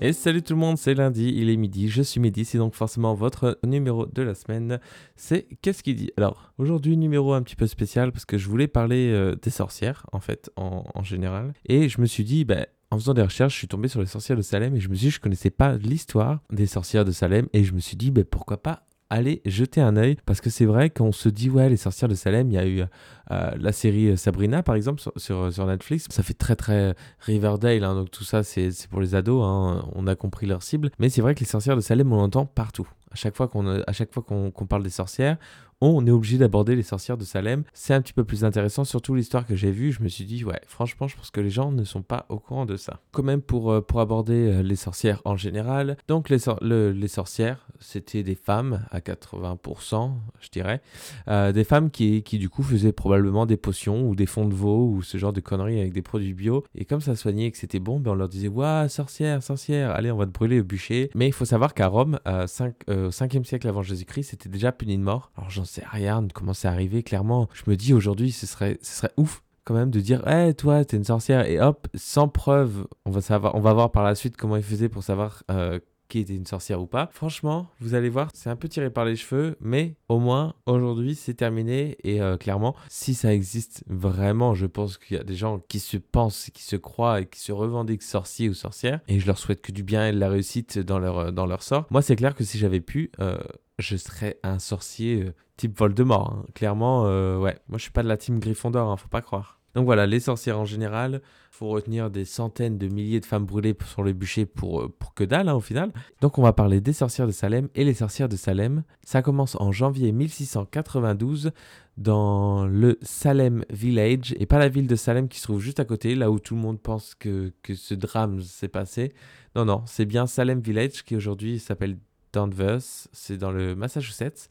Et salut tout le monde, c'est lundi, il est midi, je suis midi, c'est donc forcément votre numéro de la semaine. C'est Qu'est-ce qu'il dit? Alors, aujourd'hui, numéro un petit peu spécial parce que je voulais parler euh, des sorcières, en fait, en, général. Et je me suis dit, ben, en faisant des recherches, je suis tombé sur les sorcières de Salem et je me suis dit, je connaissais pas l'histoire des sorcières de Salem et je me suis dit, ben, pourquoi pas aller jeter un œil parce que c'est vrai qu'on se dit ouais les sorcières de Salem il y a eu euh, la série Sabrina par exemple sur, sur, Netflix. Ça fait très très Riverdale hein, donc tout ça c'est pour les ados hein, on a compris leur cible. Mais c'est vrai que les sorcières de Salem on l'entend partout. À chaque fois qu'on parle des sorcières on est obligé d'aborder les sorcières de Salem. C'est un petit peu plus intéressant, surtout l'histoire que j'ai vue. Je me suis dit, ouais, franchement, je pense que les gens ne sont pas au courant de ça. Quand même, pour, euh, pour aborder euh, les sorcières en général, donc les, les sorcières, c'était des femmes à 80%, je dirais. Euh, des femmes qui, qui, du coup, faisaient probablement des potions ou des fonds de veau ou ce genre de conneries avec des produits bio. Et comme ça soignait et que c'était bon, ben on leur disait, ouais, sorcière, sorcière, allez, on va te brûler au bûcher. Mais il faut savoir qu'à Rome, 5, 5e siècle avant Jésus-Christ, c'était déjà puni de mort. Alors, j'en sais rien de comment c'est arrivé. Clairement, je me dis aujourd'hui, ce serait, ouf quand même de dire hé toi t'es une sorcière et hop sans preuve on va savoir on va voir par la suite comment il faisait pour savoir euh, qui était une sorcière ou pas. Franchement, vous allez voir, c'est un peu tiré par les cheveux, mais au moins aujourd'hui c'est terminé et euh, clairement, si ça existe vraiment, je pense qu'il y a des gens qui se pensent, qui se croient et qui se revendiquent sorciers ou sorcières et je leur souhaite que du bien et de la réussite dans leur, dans leur sort. Moi, c'est clair que si j'avais pu, euh, je serais un sorcier euh, type Voldemort. Hein. Clairement, euh, ouais. Moi, je suis pas de la team Gryffondor, hein, faut pas croire. Donc voilà, les sorcières en général, faut retenir des centaines de milliers de femmes brûlées sur le bûcher pour, euh, pour que dalle hein, au final. Donc on va parler des sorcières de Salem et les sorcières de Salem. Ça commence en janvier 1692 dans le Salem Village et pas la ville de Salem qui se trouve juste à côté, là où tout le monde pense que, que ce drame s'est passé. Non, non, c'est bien Salem Village qui aujourd'hui s'appelle Danvers, c'est dans le Massachusetts.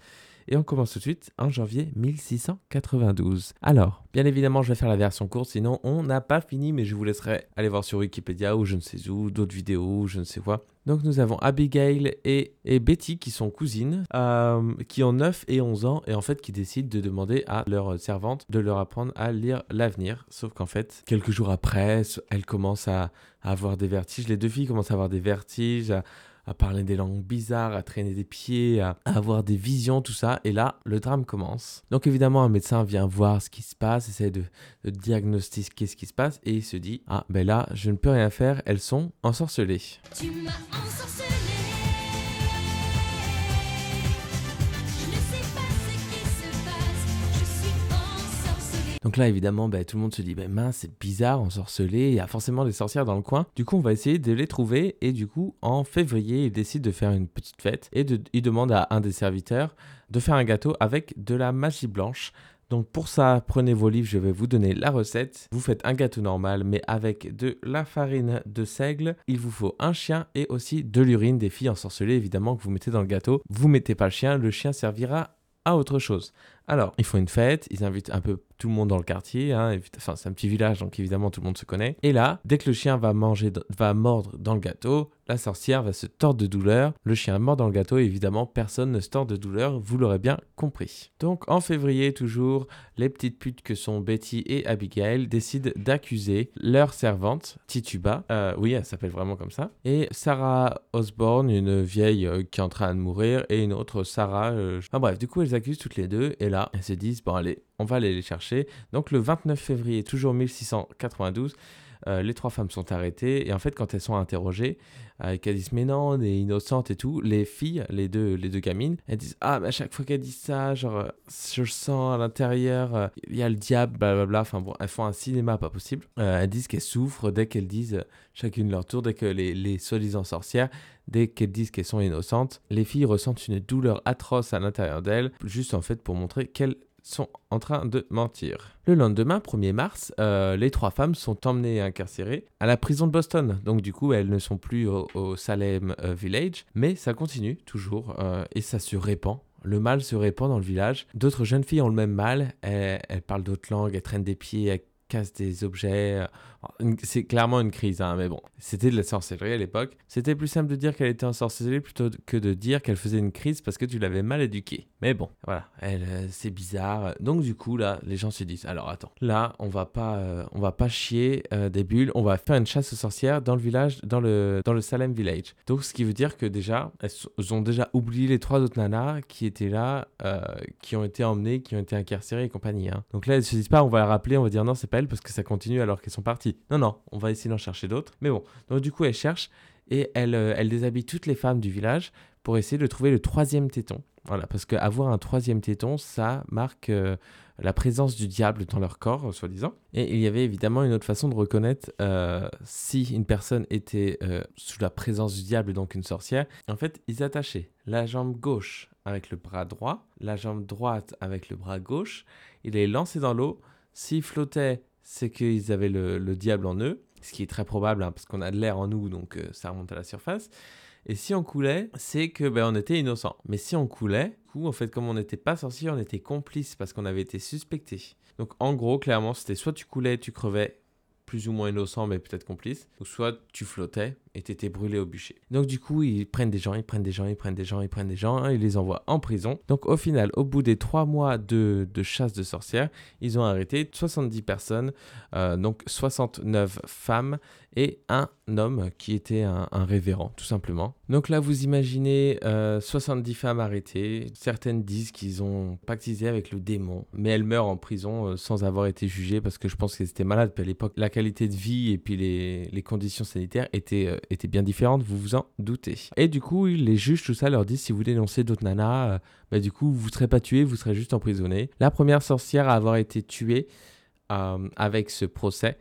Et on commence tout de suite en janvier 1692. Alors, bien évidemment, je vais faire la version courte, sinon on n'a pas fini, mais je vous laisserai aller voir sur Wikipédia ou je ne sais où, d'autres vidéos, je ne sais quoi. Donc nous avons Abigail et, et Betty qui sont cousines, euh, qui ont 9 et 11 ans, et en fait qui décident de demander à leur servante de leur apprendre à lire l'avenir. Sauf qu'en fait, quelques jours après, elles commencent à, avoir des vertiges. Les deux filles commencent à avoir des vertiges, à parler des langues bizarres, à traîner des pieds, à, avoir des visions, tout ça. Et là, le drame commence. Donc évidemment, un médecin vient voir ce qui se passe, essaie de, diagnostiquer ce qui se passe, et il se dit, ah ben là, je ne peux rien faire, elles sont ensorcelées. Tu m'as. Donc là, évidemment, bah, tout le monde se dit, bah, mince, c'est bizarre, ensorcelé, il y a forcément des sorcières dans le coin. Du coup, on va essayer de les trouver. Et du coup, en février, il décide de faire une petite fête. Et il demande à un des serviteurs de faire un gâteau avec de la magie blanche. Donc pour ça, prenez vos livres, je vais vous donner la recette. Vous faites un gâteau normal, mais avec de la farine de seigle. Il vous faut un chien et aussi de l'urine des filles ensorcelées, évidemment, que vous mettez dans le gâteau. Vous mettez pas le chien, le chien servira à autre chose. Alors, ils font une fête, ils invitent un peu tout le monde dans le quartier. Hein, enfin, c'est un petit village, donc évidemment tout le monde se connaît. Et là, dès que le chien va manger, va mordre dans le gâteau, la sorcière va se tordre de douleur. Le chien mord dans le gâteau, et évidemment, personne ne se tord de douleur, vous l'aurez bien compris. Donc, en février, toujours, les petites putes que sont Betty et Abigail décident d'accuser leur servante, Tituba. Euh, oui, elle s'appelle vraiment comme ça. Et Sarah Osborne, une vieille euh, qui est en train de mourir, et une autre Sarah. Euh, bref, du coup, elles accusent toutes les deux, et là, elles se disent, bon, allez, on va aller les chercher. Donc le 29 février, toujours 1692, euh, les trois femmes sont arrêtées et en fait quand elles sont interrogées, euh, qu'elles disent mais non, on est innocente et tout, les filles, les deux, les deux gamines, elles disent ah mais à chaque fois qu'elles disent ça, genre euh, je sens à l'intérieur, il y a le diable, blablabla, enfin bon, elles font un cinéma pas possible. elles disent qu'elles souffrent dès qu'elles disent chacune leur tour, dès que les, les soi-disant sorcières, dès qu'elles disent qu'elles sont innocentes, les filles ressentent une douleur atroce à l'intérieur d'elles, juste en fait pour montrer qu'elles sont en train de mentir. Le lendemain, 1er mars, euh, les trois femmes sont emmenées et incarcérées à la prison de Boston. Donc du coup, elles ne sont plus au, Salem euh, Village, mais ça continue toujours euh, et ça se répand. Le mal se répand dans le village. D'autres jeunes filles ont le même mal. Elles, parlent d'autres langues, elles traînent des pieds, casse des objets. C'est clairement une crise, hein, mais bon, c'était de la sorcellerie à l'époque. C'était plus simple de dire qu'elle était en sorcellerie plutôt que de dire qu'elle faisait une crise parce que tu l'avais mal éduquée. Mais bon, voilà, euh, c'est bizarre. Donc du coup, là, les gens se disent, alors attends, là, on va pas, euh, on va pas chier euh, des bulles, on va faire une chasse aux sorcières dans le village, dans le, dans le Salem Village. Donc ce qui veut dire que déjà, elles ont déjà oublié les trois autres nanas qui étaient là, qui ont été emmenées, qui ont été incarcérées et compagnie. Hein. Donc là, elles se disent pas, on va la rappeler, on va dire non, c'est pas parce que ça continue alors qu'elles sont parties. Non, non, on va essayer d'en chercher d'autres. Mais bon, donc du coup, elle cherche et elle, euh, elle déshabille toutes les femmes du village pour essayer de trouver le troisième téton. Voilà, parce qu'avoir un troisième téton, ça marque euh, la présence du diable dans leur corps, soi-disant. Et il y avait évidemment une autre façon de reconnaître euh, si une personne était sous la présence du diable, donc une sorcière. En fait, ils attachaient la jambe gauche avec le bras droit, la jambe droite avec le bras gauche, ils les lançaient dans l'eau. S'ils flottaient, c'est qu'ils avaient le, diable en eux, ce qui est très probable hein, parce qu'on a de l'air en nous, donc euh, ça remonte à la surface. Et si on coulait, c'est que ben, on était innocent. Mais si on coulait, coup, en fait, comme on n'était pas sorcier, on était complice parce qu'on avait été suspecté. Donc en gros, clairement, c'était soit tu coulais, tu crevais, plus ou moins innocent, mais peut-être complice, ou soit tu flottais et t'étais brûlé au bûcher. Donc du coup, ils prennent des gens, ils prennent des gens, ils prennent des gens, ils prennent des gens, hein, ils les envoient en prison. Donc au final, au bout des trois mois de, chasse de sorcières, ils ont arrêté 70 personnes, euh, donc 69 femmes et un homme qui était un, révérend, tout simplement. Donc là, vous imaginez 70 euh, femmes arrêtées. Certaines disent qu'ils ont pactisé avec le démon, mais elles meurent en prison euh, sans avoir été jugées parce que je pense qu'elles étaient malades. Puis à l'époque, la qualité de vie et puis les, les conditions sanitaires étaient, euh, étaient bien différentes, vous vous en doutez. Et du coup, les juges, tout ça, leur disent si vous dénoncez d'autres nanas, bah, du coup, vous serez pas tué, vous serez juste emprisonné. La première sorcière à avoir été tuée avec ce procès,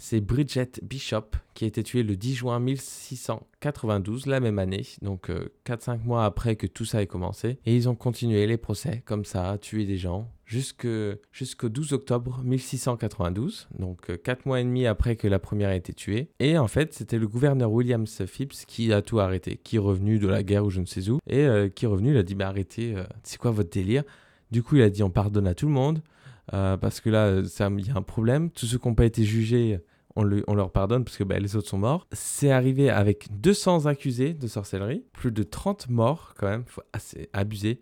c'est Bridget Bishop qui a été tuée le 10 juin 1692, la même année, donc 4-5 euh, mois après que tout ça ait commencé. Et ils ont continué les procès comme ça, tuer des gens, jusqu'au 12 octobre 1692, donc 4 euh, mois et demi après que la première a été tuée. Et en fait, c'était le gouverneur William Phipps qui a tout arrêté, qui est revenu de la guerre ou je ne sais où, et euh, qui est revenu, il a dit, bah arrêtez, c'est quoi votre délire? Du coup, il a dit, on pardonne à tout le monde. parce que là, il y a un problème. Tous ceux qui n'ont pas été jugés, on, leur pardonne parce que bah, les autres sont morts. C'est arrivé avec 200 accusés de sorcellerie, plus de 30 morts quand même, faut assez abusé.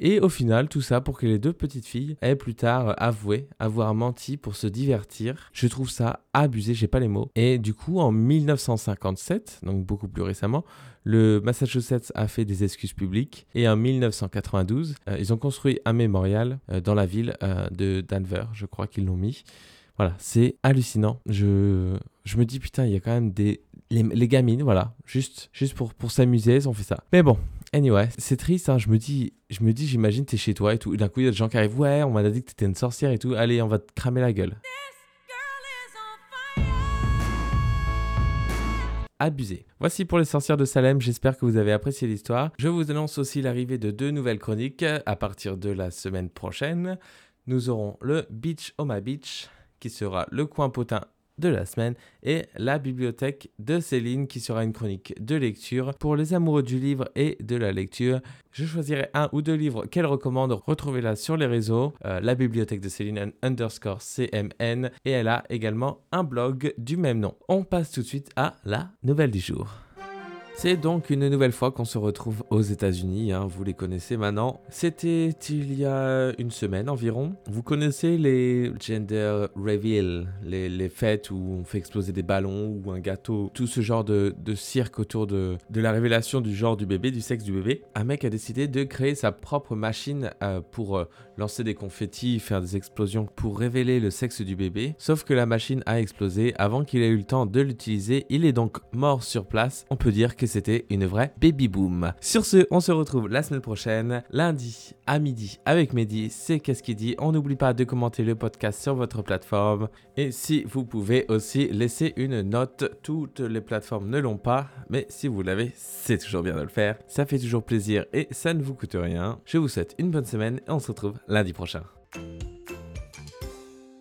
Et au final, tout ça pour que les deux petites filles aient plus tard avoué avoir menti pour se divertir. Je trouve ça abusé, j'ai pas les mots. Et du coup, en 1957, donc beaucoup plus récemment, le Massachusetts a fait des excuses publiques et en 1992, euh, ils ont construit un mémorial euh, dans la ville euh, de Denver, je crois qu'ils l'ont mis. Voilà, c'est hallucinant. Je, je me dis, putain, il y a quand même des. Les, gamines, voilà, juste, juste pour, pour s'amuser, ont fait ça. Mais bon, anyway, c'est triste, hein, je me dis, je me j'imagine, t'es chez toi et tout. D'un coup, il y a des gens qui arrivent, ouais, on m'a dit que t'étais une sorcière et tout. Allez, on va te cramer la gueule. abusé. Voici pour les sorcières de Salem, j'espère que vous avez apprécié l'histoire. Je vous annonce aussi l'arrivée de deux nouvelles chroniques à partir de la semaine prochaine. Nous aurons le Beach Oma Beach sera le coin potin de la semaine et la bibliothèque de Céline qui sera une chronique de lecture pour les amoureux du livre et de la lecture. Je choisirai un ou deux livres qu'elle recommande. Retrouvez-la sur les réseaux, euh, la bibliothèque de Céline underscore CMN et elle a également un blog du même nom. On passe tout de suite à la nouvelle du jour. C'est donc une nouvelle fois qu'on se retrouve aux États-Unis, hein, vous les connaissez maintenant. C'était il y a une semaine environ. Vous connaissez les gender reveal, les, fêtes où on fait exploser des ballons ou un gâteau, tout ce genre de, cirque autour de, la révélation du genre du bébé, du sexe du bébé. Un mec a décidé de créer sa propre machine euh, pour euh, lancer des confettis, faire des explosions pour révéler le sexe du bébé. Sauf que la machine a explosé avant qu'il ait eu le temps de l'utiliser. Il est donc mort sur place. On peut dire c'était une vraie baby boom. Sur ce, on se retrouve la semaine prochaine, lundi à midi avec Mehdi. C'est Qu'est-ce qu'il dit? On n'oublie pas de commenter le podcast sur votre plateforme. Et si vous pouvez aussi laisser une note, toutes les plateformes ne l'ont pas, mais si vous l'avez, c'est toujours bien de le faire. Ça fait toujours plaisir et ça ne vous coûte rien. Je vous souhaite une bonne semaine et on se retrouve lundi prochain.